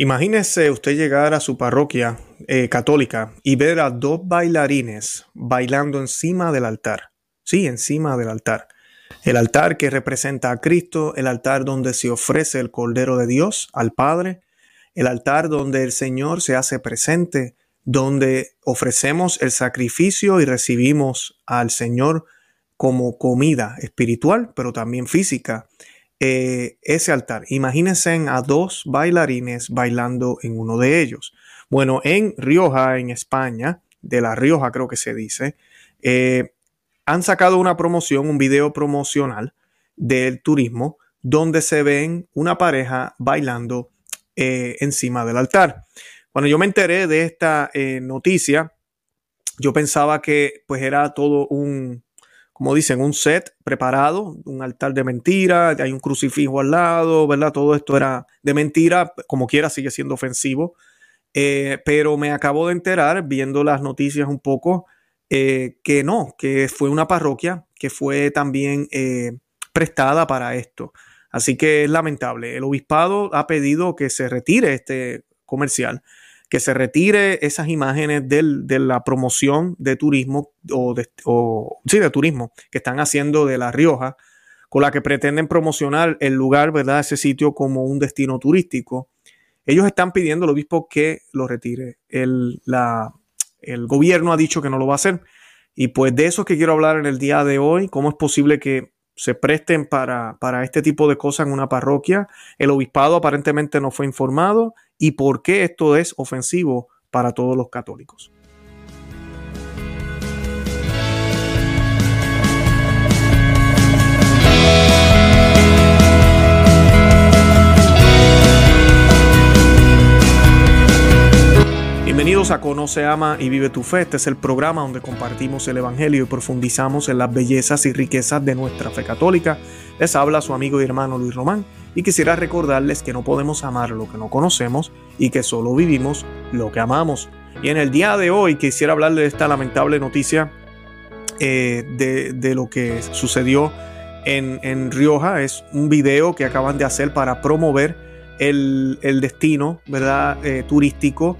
Imagínese usted llegar a su parroquia eh, católica y ver a dos bailarines bailando encima del altar. Sí, encima del altar. El altar que representa a Cristo, el altar donde se ofrece el Cordero de Dios al Padre, el altar donde el Señor se hace presente, donde ofrecemos el sacrificio y recibimos al Señor como comida espiritual, pero también física. Eh, ese altar. Imagínense a dos bailarines bailando en uno de ellos. Bueno, en Rioja, en España, de La Rioja creo que se dice, eh, han sacado una promoción, un video promocional del turismo, donde se ven una pareja bailando eh, encima del altar. Cuando yo me enteré de esta noticia, yo pensaba que pues era todo un, como dicen, un set preparado, un altar de mentira, hay un crucifijo al lado, ¿verdad? Todo esto era de mentira, como quiera sigue siendo ofensivo. Eh, pero me acabo de enterar, viendo las noticias un poco, eh, que no, que fue una parroquia que fue también eh, prestada para esto. Así que es lamentable. El obispado ha pedido que se retire este comercial que se retire esas imágenes de la promoción de turismo o, de, sí, de turismo que están haciendo de La Rioja, con la que pretenden promocionar el lugar, ¿verdad? Ese sitio como un destino turístico. Ellos están pidiendo al obispo que lo retire. El, el gobierno ha dicho que no lo va a hacer. Y pues de eso es que quiero hablar en el día de hoy. ¿Cómo es posible que se presten para, para este tipo de cosas en una parroquia? El obispado aparentemente no fue informado y por qué esto es ofensivo para todos los católicos. Conoce, Ama y Vive tu Fe. Este es el programa donde compartimos el Evangelio y profundizamos en las bellezas y riquezas de nuestra fe católica. Les habla su amigo y hermano Luis Román y quisiera recordarles que no podemos amar lo que no conocemos y que solo vivimos lo que amamos. Y en el día de hoy quisiera hablarles de esta lamentable noticia eh, de, lo que sucedió en, Rioja. Es un video que acaban de hacer para promover el, destino ¿verdad? Eh, turístico.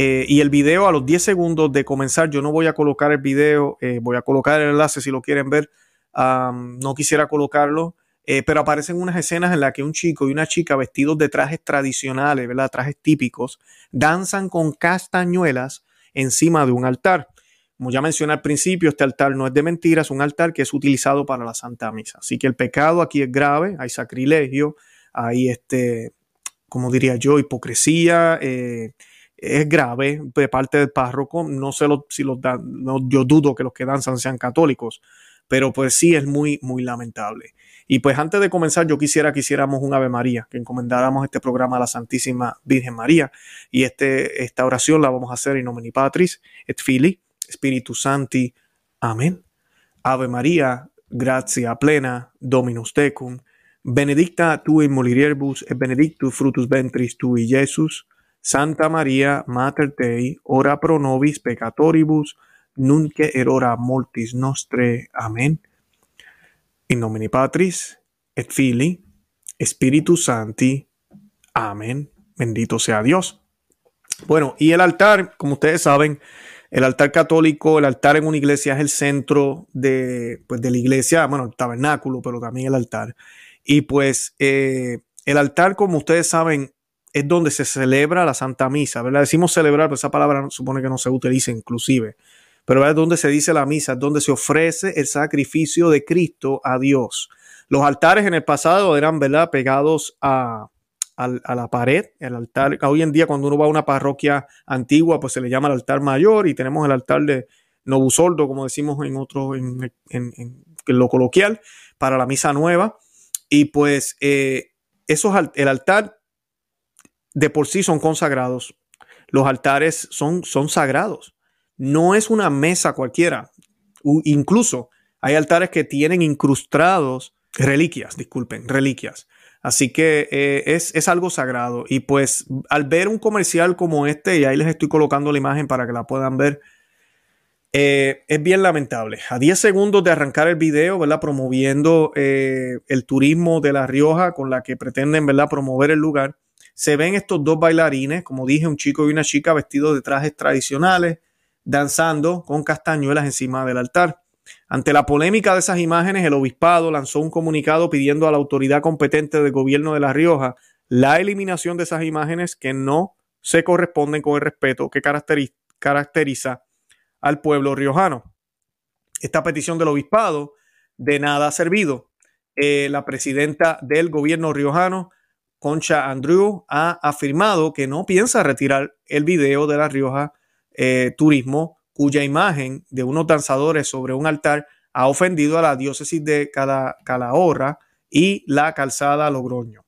Eh, y el video a los 10 segundos de comenzar, yo no voy a colocar el video, voy a colocar el enlace si lo quieren ver. no quisiera colocarlo eh, pero aparecen unas escenas en las que un chico y una chica vestidos de trajes tradicionales, ¿verdad? Trajes típicos, danzan con castañuelas encima de un altar. Como ya mencioné al principio, este altar no es de mentiras, es un altar que es utilizado para la Santa Misa. Así que el pecado aquí es grave, hay sacrilegio, hay este, como diría yo, hipocresía, eh, es grave de parte del párroco. No sé si los dan, yo dudo que los que danzan sean católicos, pero pues sí es muy, muy lamentable. Y pues antes de comenzar, yo quisiera que hiciéramos un Ave María, que encomendáramos este programa a la Santísima Virgen María. Y este, esta oración la vamos a hacer en nomine Patris, et Fili, Spiritus Santi. Amén. Ave María, gracia plena, Dominus tecum, benedicta tu in mulieribus et benedictus frutus ventris tui, Jesus. Santa María, Mater Dei, ora pro nobis peccatoribus, nunque erora mortis nostre. Amén. In nomine Patris et Fili, Spiritus Santi. Amén. Bendito sea Dios. Bueno, y el altar, como ustedes saben, el altar católico, el altar en una iglesia es el centro de, pues, de la iglesia, bueno, el tabernáculo, pero también el altar. Y pues eh, el altar, como ustedes saben, es donde se celebra la Santa Misa, ¿verdad? Decimos celebrar, pero esa palabra supone que no se utiliza inclusive pero es donde se dice la misa, es donde se ofrece el sacrificio de Cristo a Dios. Los altares en el pasado eran, ¿verdad?, pegados a, la pared, el altar. Hoy en día, cuando uno va a una parroquia antigua, pues se le llama el altar mayor y tenemos el altar de Novusoldo, como decimos en otro, en, lo coloquial, para la misa nueva. Y pues eh, esos, el altar de por sí son consagrados. Los altares son, son sagrados no es una mesa cualquiera. incluso hay altares que tienen incrustados reliquias, disculpen, reliquias. Así que eh, es, algo sagrado. Y pues al ver un comercial como este, y ahí les estoy colocando la imagen para que la puedan ver, eh, es bien lamentable. A 10 segundos de arrancar el video, ¿verdad? Promoviendo eh, el turismo de La Rioja con la que pretenden, ¿verdad? Promover el lugar se ven estos dos bailarines, como dije, un chico y una chica vestidos de trajes tradicionales, danzando con castañuelas encima del altar. Ante la polémica de esas imágenes, el obispado lanzó un comunicado pidiendo a la autoridad competente del gobierno de La Rioja la eliminación de esas imágenes que no se corresponden con el respeto que caracteriza al pueblo riojano. Esta petición del obispado de nada ha servido. Eh, la presidenta del gobierno riojano, Concha Andrew, ha afirmado que no piensa retirar el video de La Rioja eh, Turismo, cuya imagen de unos danzadores sobre un altar ha ofendido a la diócesis de Calahorra y la calzada Logroño.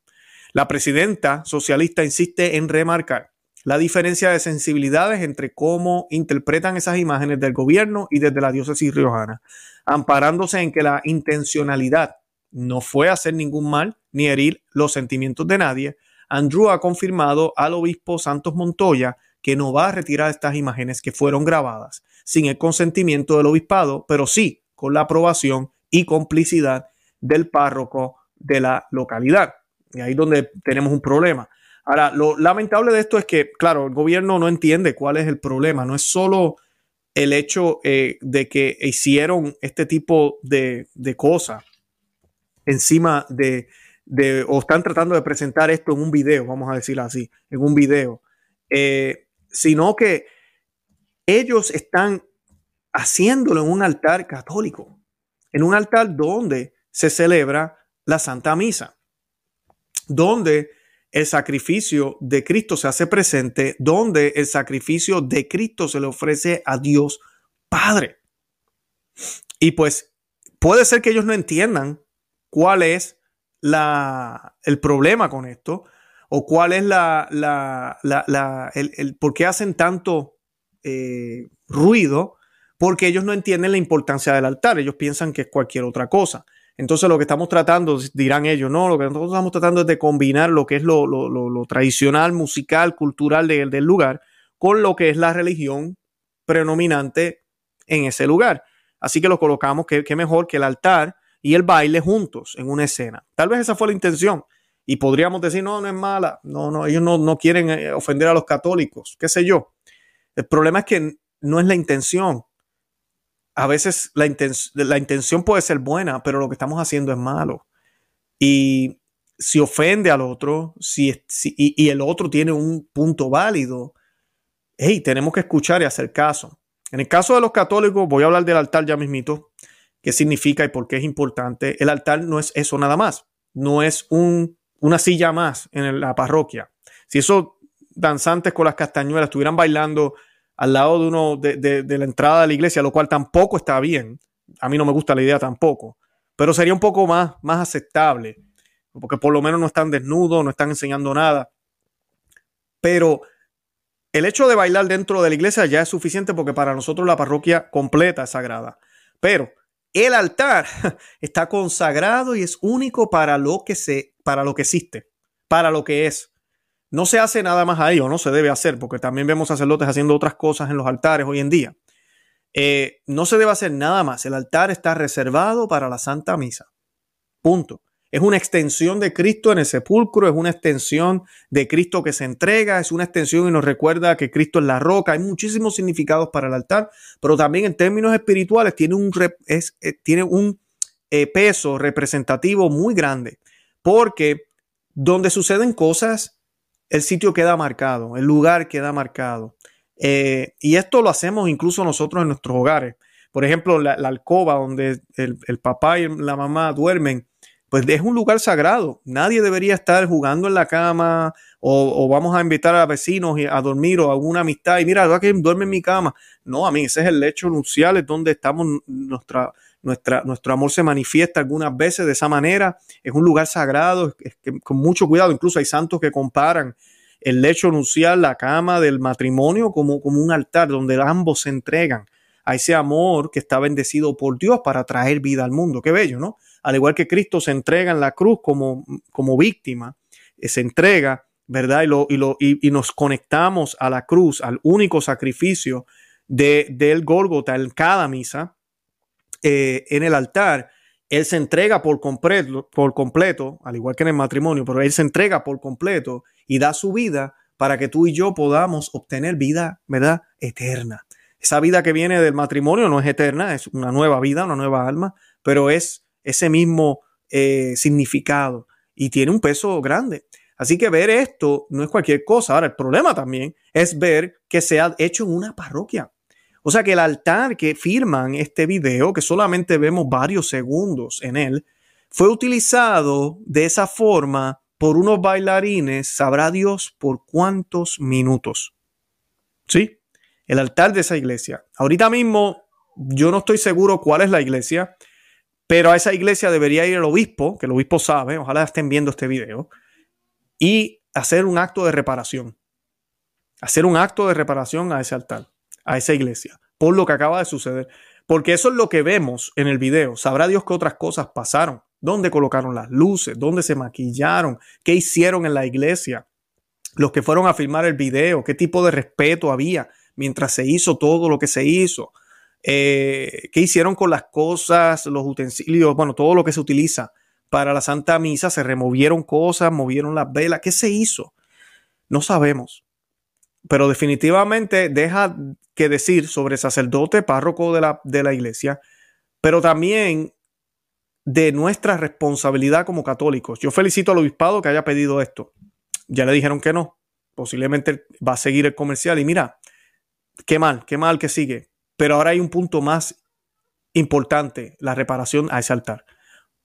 La presidenta socialista insiste en remarcar la diferencia de sensibilidades entre cómo interpretan esas imágenes del gobierno y desde la diócesis riojana, amparándose en que la intencionalidad no fue hacer ningún mal ni herir los sentimientos de nadie. Andrew ha confirmado al obispo Santos Montoya que no va a retirar estas imágenes que fueron grabadas sin el consentimiento del obispado, pero sí con la aprobación y complicidad del párroco de la localidad. Y ahí es donde tenemos un problema. Ahora, lo lamentable de esto es que, claro, el gobierno no entiende cuál es el problema. No es solo el hecho eh, de que hicieron este tipo de, cosas encima de, o están tratando de presentar esto en un video, vamos a decirlo así, en un video, eh, sino que ellos están haciéndolo en un altar católico, en un altar donde se celebra la Santa Misa, donde el sacrificio de Cristo se hace presente, donde el sacrificio de Cristo se le ofrece a Dios Padre. Y pues puede ser que ellos no entiendan cuál es la, el problema con esto o cuál es la, la, el, por qué hacen tanto eh, ruido, porque ellos no entienden la importancia del altar, ellos piensan que es cualquier otra cosa. Entonces lo que estamos tratando, dirán ellos, no, lo que nosotros estamos tratando es de combinar lo que es lo, tradicional, musical, cultural del lugar con lo que es la religión predominante en ese lugar. Así que lo colocamos, que, mejor que el altar y el baile juntos en una escena. Tal vez esa fue la intención. Y podríamos decir, no, no es mala. No, no, ellos no, no quieren eh, ofender a los católicos, qué sé yo. El problema es que no es la intención a veces la, intención puede ser buena, pero lo que estamos haciendo es malo. Y si ofende al otro, si, y, el otro tiene un punto válido, hey, tenemos que escuchar y hacer caso. En el caso de los católicos, voy a hablar del altar ya mismito, qué significa y por qué es importante. El altar no es eso nada más, no es un, una silla más en la parroquia. Si esos danzantes con las castañuelas estuvieran bailando al lado de uno de, la entrada de la iglesia, lo cual tampoco está bien. A mí no me gusta la idea tampoco, pero sería un poco más, más aceptable, porque por lo menos no están desnudos, no están enseñando nada. Pero el hecho de bailar dentro de la iglesia ya es suficiente porque para nosotros la parroquia completa es sagrada. Pero el altar está consagrado y es único para lo que se, para lo que existe, para lo que es. No se hace nada más ahí o no se debe hacer, porque también vemos sacerdotes haciendo otras cosas en los altares hoy en día. Eh, no se debe hacer nada más. El altar está reservado para la Santa Misa. Punto. Es una extensión de Cristo en el sepulcro, es una extensión de Cristo que se entrega, es una extensión y nos recuerda que Cristo es la roca. Hay muchísimos significados para el altar, pero también en términos espirituales tiene un, eh, tiene un eh, peso representativo muy grande, porque donde suceden cosas el sitio queda marcado, el lugar queda marcado. Eh, y esto lo hacemos incluso nosotros en nuestros hogares. Por ejemplo, la, alcoba donde el, papá y la mamá duermen, pues es un lugar sagrado. Nadie debería estar jugando en la cama o, vamos a invitar a vecinos a dormir o a alguna amistad y mira, que duerme en mi cama. No, a mí ese es el lecho nupcial, es donde estamos, nuestra, nuestra, nuestro amor se manifiesta algunas veces de esa manera. Es un lugar sagrado, con mucho cuidado. Incluso hay santos que comparan el lecho nupcial, la cama del matrimonio, como, como un altar donde ambos se entregan a ese amor que está bendecido por Dios para traer vida al mundo. Qué bello, ¿no? Al igual que Cristo se entrega en la cruz como, como víctima, eh, se entrega, ¿verdad? Y, lo, y, lo, y, nos conectamos a la cruz, al único sacrificio de, del Gólgota en cada misa, eh, en el altar. Él se entrega por completo, por completo, al igual que en el matrimonio, pero él se entrega por completo y da su vida para que tú y yo podamos obtener vida, ¿verdad? Eterna. Esa vida que viene del matrimonio no es eterna, es una nueva vida, una nueva alma, pero es ese mismo eh, significado y tiene un peso grande. Así que ver esto no es cualquier cosa. Ahora, el problema también es ver que se ha hecho en una parroquia. O sea que el altar que firman este video, que solamente vemos varios segundos en él, fue utilizado de esa forma por unos bailarines, sabrá Dios por cuántos minutos. ¿Sí? El altar de esa iglesia. Ahorita mismo yo no estoy seguro cuál es la iglesia, pero a esa iglesia debería ir el obispo, que el obispo sabe, ojalá estén viendo este video, y hacer un acto de reparación. Hacer un acto de reparación a ese altar a esa iglesia por lo que acaba de suceder. Porque eso es lo que vemos en el video. Sabrá Dios que otras cosas pasaron. ¿Dónde colocaron las luces? ¿Dónde se maquillaron? ¿Qué hicieron en la iglesia? Los que fueron a filmar el video, qué tipo de respeto había mientras se hizo todo lo que se hizo. Eh, ¿Qué hicieron con las cosas, los utensilios? Bueno, todo lo que se utiliza para la Santa Misa. Se removieron cosas, movieron las velas. ¿Qué se hizo? No sabemos pero definitivamente deja que decir sobre sacerdote, párroco de la, de la iglesia, pero también de nuestra responsabilidad como católicos. Yo felicito al obispado que haya pedido esto. Ya le dijeron que no. Posiblemente va a seguir el comercial y mira, qué mal, qué mal que sigue. Pero ahora hay un punto más importante, la reparación a ese altar.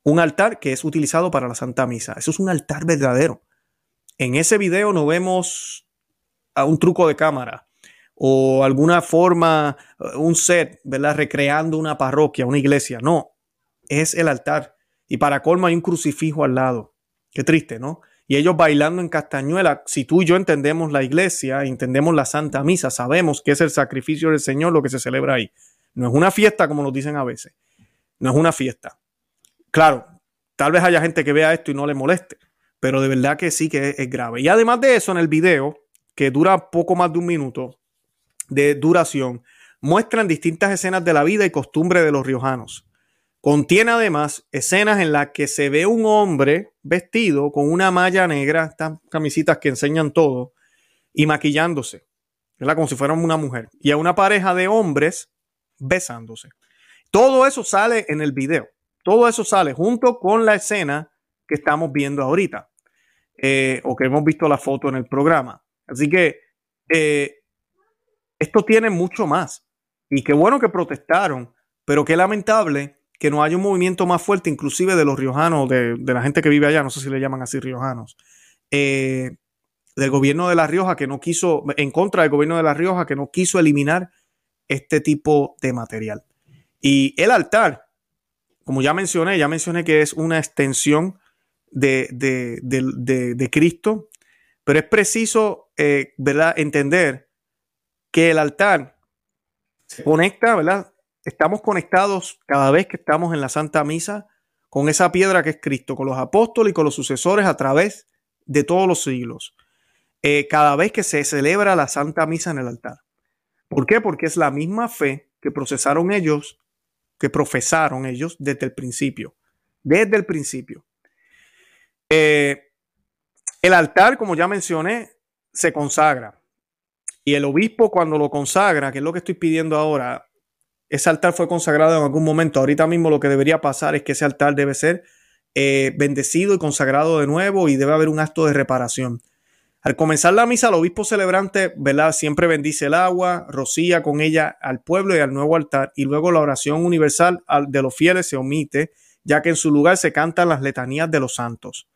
Un altar que es utilizado para la Santa Misa. Eso es un altar verdadero. En ese video no vemos a un truco de cámara o alguna forma, un set, ¿verdad? Recreando una parroquia, una iglesia. No, es el altar. Y para colmo hay un crucifijo al lado. Qué triste, ¿no? Y ellos bailando en Castañuela. Si tú y yo entendemos la iglesia, entendemos la Santa Misa, sabemos que es el sacrificio del Señor lo que se celebra ahí. No es una fiesta como nos dicen a veces. No es una fiesta. Claro, tal vez haya gente que vea esto y no le moleste, pero de verdad que sí que es, es grave. Y además de eso, en el video, que dura poco más de un minuto de duración, muestran distintas escenas de la vida y costumbre de los riojanos. Contiene además escenas en las que se ve un hombre vestido con una malla negra, estas camisitas que enseñan todo, y maquillándose, ¿verdad? como si fuera una mujer, y a una pareja de hombres besándose. Todo eso sale en el video. Todo eso sale junto con la escena que estamos viendo ahorita, eh, o que hemos visto la foto en el programa. Así que eh, esto tiene mucho más. Y qué bueno que protestaron, pero qué lamentable que no haya un movimiento más fuerte, inclusive de los riojanos, de, la gente que vive allá, no sé si le llaman así riojanos, eh, del gobierno de La Rioja que no quiso, en contra del gobierno de La Rioja que no quiso eliminar este tipo de material. Y el altar, como ya mencioné, ya mencioné que es una extensión de, de Cristo, pero es preciso eh, ¿verdad? entender que el altar se conecta, ¿verdad? Estamos conectados cada vez que estamos en la Santa Misa con esa piedra que es Cristo, con los apóstoles y con los sucesores a través de todos los siglos. Eh, cada vez que se celebra la Santa Misa en el altar. ¿Por qué? Porque es la misma fe que procesaron ellos, que profesaron ellos desde el principio. Desde el principio. Eh, el altar, como ya mencioné, se consagra. Y el obispo cuando lo consagra, que es lo que estoy pidiendo ahora, ese altar fue consagrado en algún momento. Ahorita mismo lo que debería pasar es que ese altar debe ser eh, bendecido y consagrado de nuevo y debe haber un acto de reparación. Al comenzar la misa, el obispo celebrante, ¿verdad? Siempre bendice el agua, rocía con ella al pueblo y al nuevo altar, y luego la oración universal de los fieles se omite, ya que en su lugar se cantan las letanías de los santos.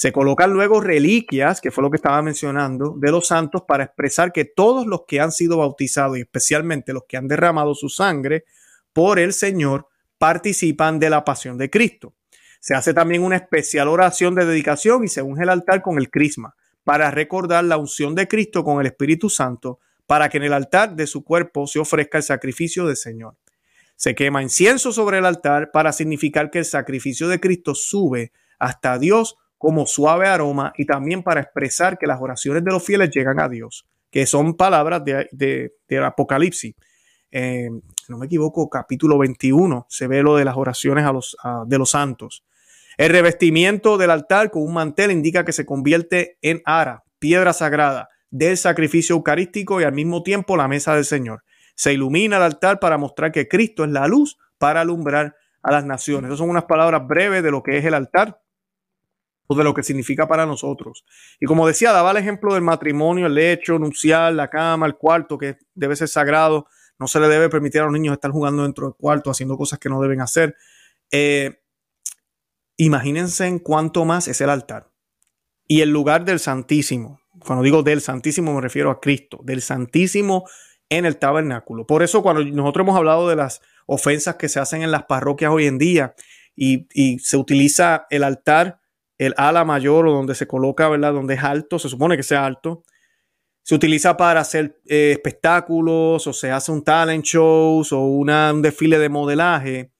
Se colocan luego reliquias, que fue lo que estaba mencionando, de los santos para expresar que todos los que han sido bautizados y especialmente los que han derramado su sangre por el Señor participan de la pasión de Cristo. Se hace también una especial oración de dedicación y se unge el altar con el crisma para recordar la unción de Cristo con el Espíritu Santo para que en el altar de su cuerpo se ofrezca el sacrificio del Señor. Se quema incienso sobre el altar para significar que el sacrificio de Cristo sube hasta Dios como suave aroma y también para expresar que las oraciones de los fieles llegan a Dios, que son palabras de, del Apocalipsis. Eh, no me equivoco, capítulo 21, se ve lo de las oraciones a los, de los santos. El revestimiento del altar con un mantel indica que se convierte en ara piedra sagrada del sacrificio eucarístico y al mismo tiempo la mesa del Señor. Se ilumina el altar para mostrar que Cristo es la luz para alumbrar a las naciones. Esas son unas palabras breves de lo que es el altar de lo que significa para nosotros. Y como decía, daba el ejemplo del matrimonio, el lecho nupcial, la cama, el cuarto, que debe ser sagrado. No se le debe permitir a los niños estar jugando dentro del cuarto, haciendo cosas que no deben hacer. Eh, imagínense en cuánto más es el altar. Y el lugar del Santísimo. Cuando digo del Santísimo me refiero a Cristo, del Santísimo en el tabernáculo. Por eso cuando nosotros hemos hablado de las ofensas que se hacen en las parroquias hoy en día y, se utiliza el altar, el ala mayor o donde se coloca, ¿verdad? Donde es alto, se supone que sea alto. Se utiliza para hacer eh, espectáculos o se hace un talent shows o un desfile de modelaje.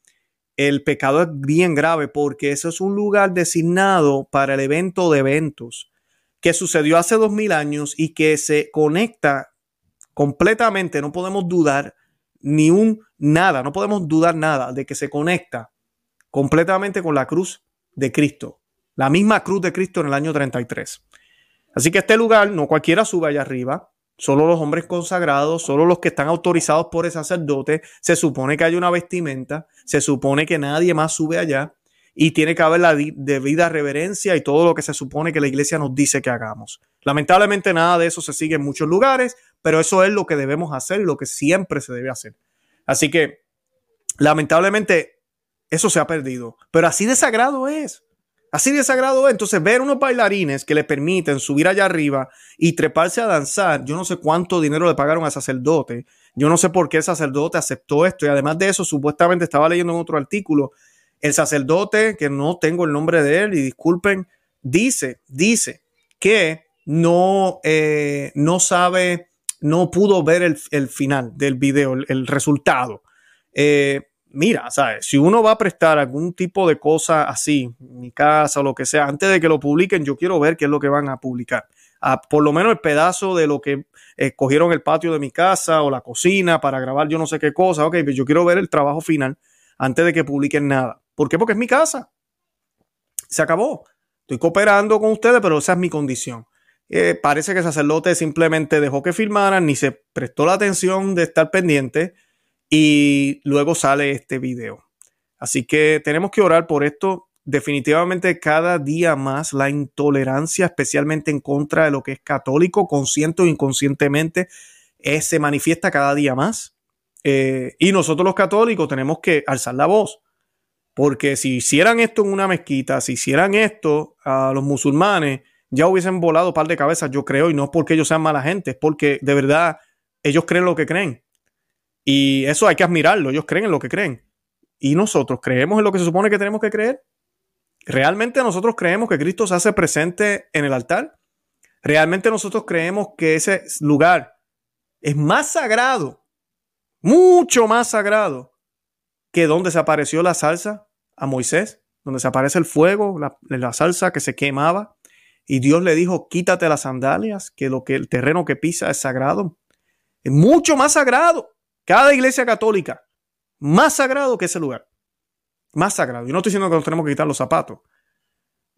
El pecado es bien grave porque eso es un lugar designado para el evento de eventos que sucedió hace dos mil años y que se conecta completamente, no podemos dudar ni un nada, no podemos dudar nada de que se conecta completamente con la cruz de Cristo, la misma cruz de Cristo en el año 33. Así que este lugar no cualquiera sube allá arriba, solo los hombres consagrados, solo los que están autorizados por el sacerdote, se supone que hay una vestimenta, se supone que nadie más sube allá y tiene que haber la debida reverencia y todo lo que se supone que la iglesia nos dice que hagamos. Lamentablemente nada de eso se sigue en muchos lugares, pero eso es lo que debemos hacer y lo que siempre se debe hacer. Así que, lamentablemente, eso se ha perdido. Pero así de sagrado es. Así de sagrado es. Entonces, ver unos bailarines que le permiten subir allá arriba y treparse a danzar, yo no sé cuánto dinero le pagaron al sacerdote. Yo no sé por qué el sacerdote aceptó esto. Y además de eso, supuestamente estaba leyendo en otro artículo, el sacerdote, que no tengo el nombre de él, y disculpen, dice, dice que no, eh, no sabe no pudo ver el, final del video, el, resultado. Eh, mira, ¿sabes? Si uno va a prestar algún tipo de cosa así, mi casa o lo que sea, antes de que lo publiquen, yo quiero ver qué es lo que van a publicar. Ah, por lo menos el pedazo de lo que escogieron el patio de mi casa o la cocina para grabar yo no sé qué cosa. Ok, pero pues yo quiero ver el trabajo final antes de que publiquen nada. ¿Por qué? Porque es mi casa. Se acabó. Estoy cooperando con ustedes, pero esa es mi condición. Eh, parece que el sacerdote simplemente dejó que filmaran, ni se prestó la atención de estar pendiente y luego sale este video. Así que tenemos que orar por esto. Definitivamente cada día más la intolerancia, especialmente en contra de lo que es católico, consciente o inconscientemente, se manifiesta cada día más. Eh, y nosotros los católicos tenemos que alzar la voz. Porque si hicieran esto en una mezquita, si hicieran esto a los musulmanes, ya hubiesen volado par de cabezas, yo creo, y no es porque ellos sean mala gente, es porque de verdad ellos creen lo que creen. Y eso hay que admirarlo, ellos creen en lo que creen. Y nosotros creemos en lo que se supone que tenemos que creer. ¿Realmente nosotros creemos que Cristo se hace presente en el altar? ¿Realmente nosotros creemos que ese lugar es más sagrado, mucho más sagrado que donde se apareció la salsa a Moisés, donde se aparece el fuego, la, la salsa que se quemaba? Y Dios le dijo, quítate las sandalias, que lo que el terreno que pisa es sagrado. Es mucho más sagrado. Cada iglesia católica, más sagrado que ese lugar. Más sagrado. Yo no estoy diciendo que nos tenemos que quitar los zapatos,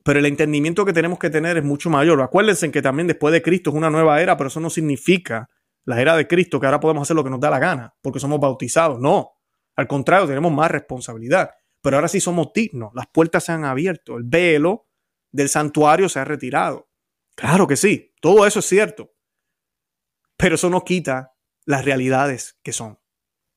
pero el entendimiento que tenemos que tener es mucho mayor. Acuérdense que también después de Cristo es una nueva era, pero eso no significa la era de Cristo que ahora podemos hacer lo que nos da la gana porque somos bautizados. No. Al contrario, tenemos más responsabilidad. Pero ahora sí somos dignos. Las puertas se han abierto. El velo del santuario se ha retirado. Claro que sí, todo eso es cierto. Pero eso no quita las realidades que son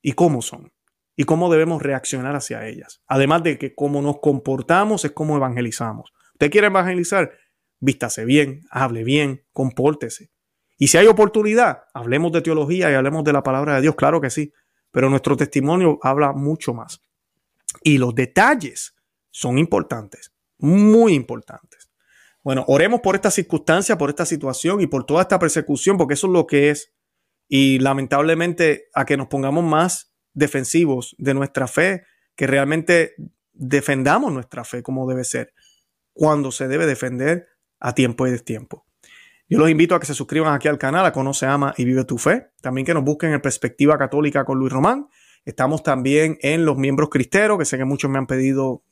y cómo son y cómo debemos reaccionar hacia ellas. Además de que cómo nos comportamos es cómo evangelizamos. Usted quiere evangelizar, vístase bien, hable bien, compórtese. Y si hay oportunidad, hablemos de teología y hablemos de la palabra de Dios, claro que sí. Pero nuestro testimonio habla mucho más. Y los detalles son importantes muy importantes. Bueno, oremos por esta circunstancia, por esta situación y por toda esta persecución, porque eso es lo que es. Y lamentablemente a que nos pongamos más defensivos de nuestra fe, que realmente defendamos nuestra fe como debe ser, cuando se debe defender a tiempo y destiempo. Yo los invito a que se suscriban aquí al canal, a Conoce, Ama y Vive tu Fe. También que nos busquen en Perspectiva Católica con Luis Román. Estamos también en los miembros cristeros, que sé que muchos me han pedido,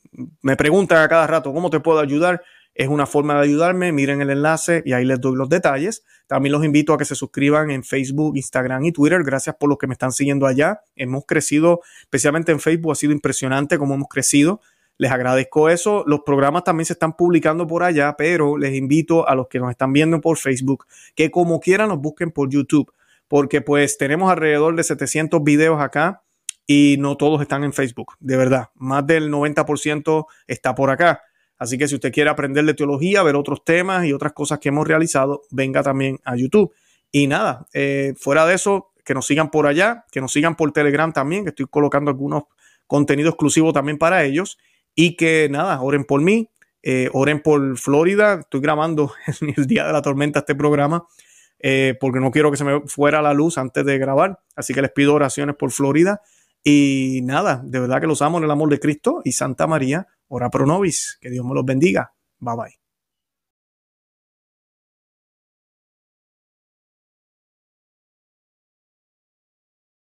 me preguntan a cada rato cómo te puedo ayudar. Es una forma de ayudarme. Miren el enlace y ahí les doy los detalles. También los invito a que se suscriban en Facebook, Instagram y Twitter. Gracias por los que me están siguiendo allá. Hemos crecido, especialmente en Facebook, ha sido impresionante cómo hemos crecido. Les agradezco eso. Los programas también se están publicando por allá, pero les invito a los que nos están viendo por Facebook que como quieran nos busquen por YouTube, porque pues tenemos alrededor de 700 videos acá y no todos están en Facebook, de verdad. Más del 90% está por acá. Así que si usted quiere aprender de teología, ver otros temas y otras cosas que hemos realizado, venga también a YouTube. Y nada, eh, fuera de eso, que nos sigan por allá, que nos sigan por Telegram también, que estoy colocando algunos contenidos exclusivos también para ellos. Y que nada, oren por mí, eh, oren por Florida. Estoy grabando el día de la tormenta este programa eh, porque no quiero que se me fuera la luz antes de grabar. Así que les pido oraciones por Florida. Y nada, de verdad que los amo en el amor de Cristo y Santa María, ora pro nobis. Que Dios me los bendiga. Bye bye.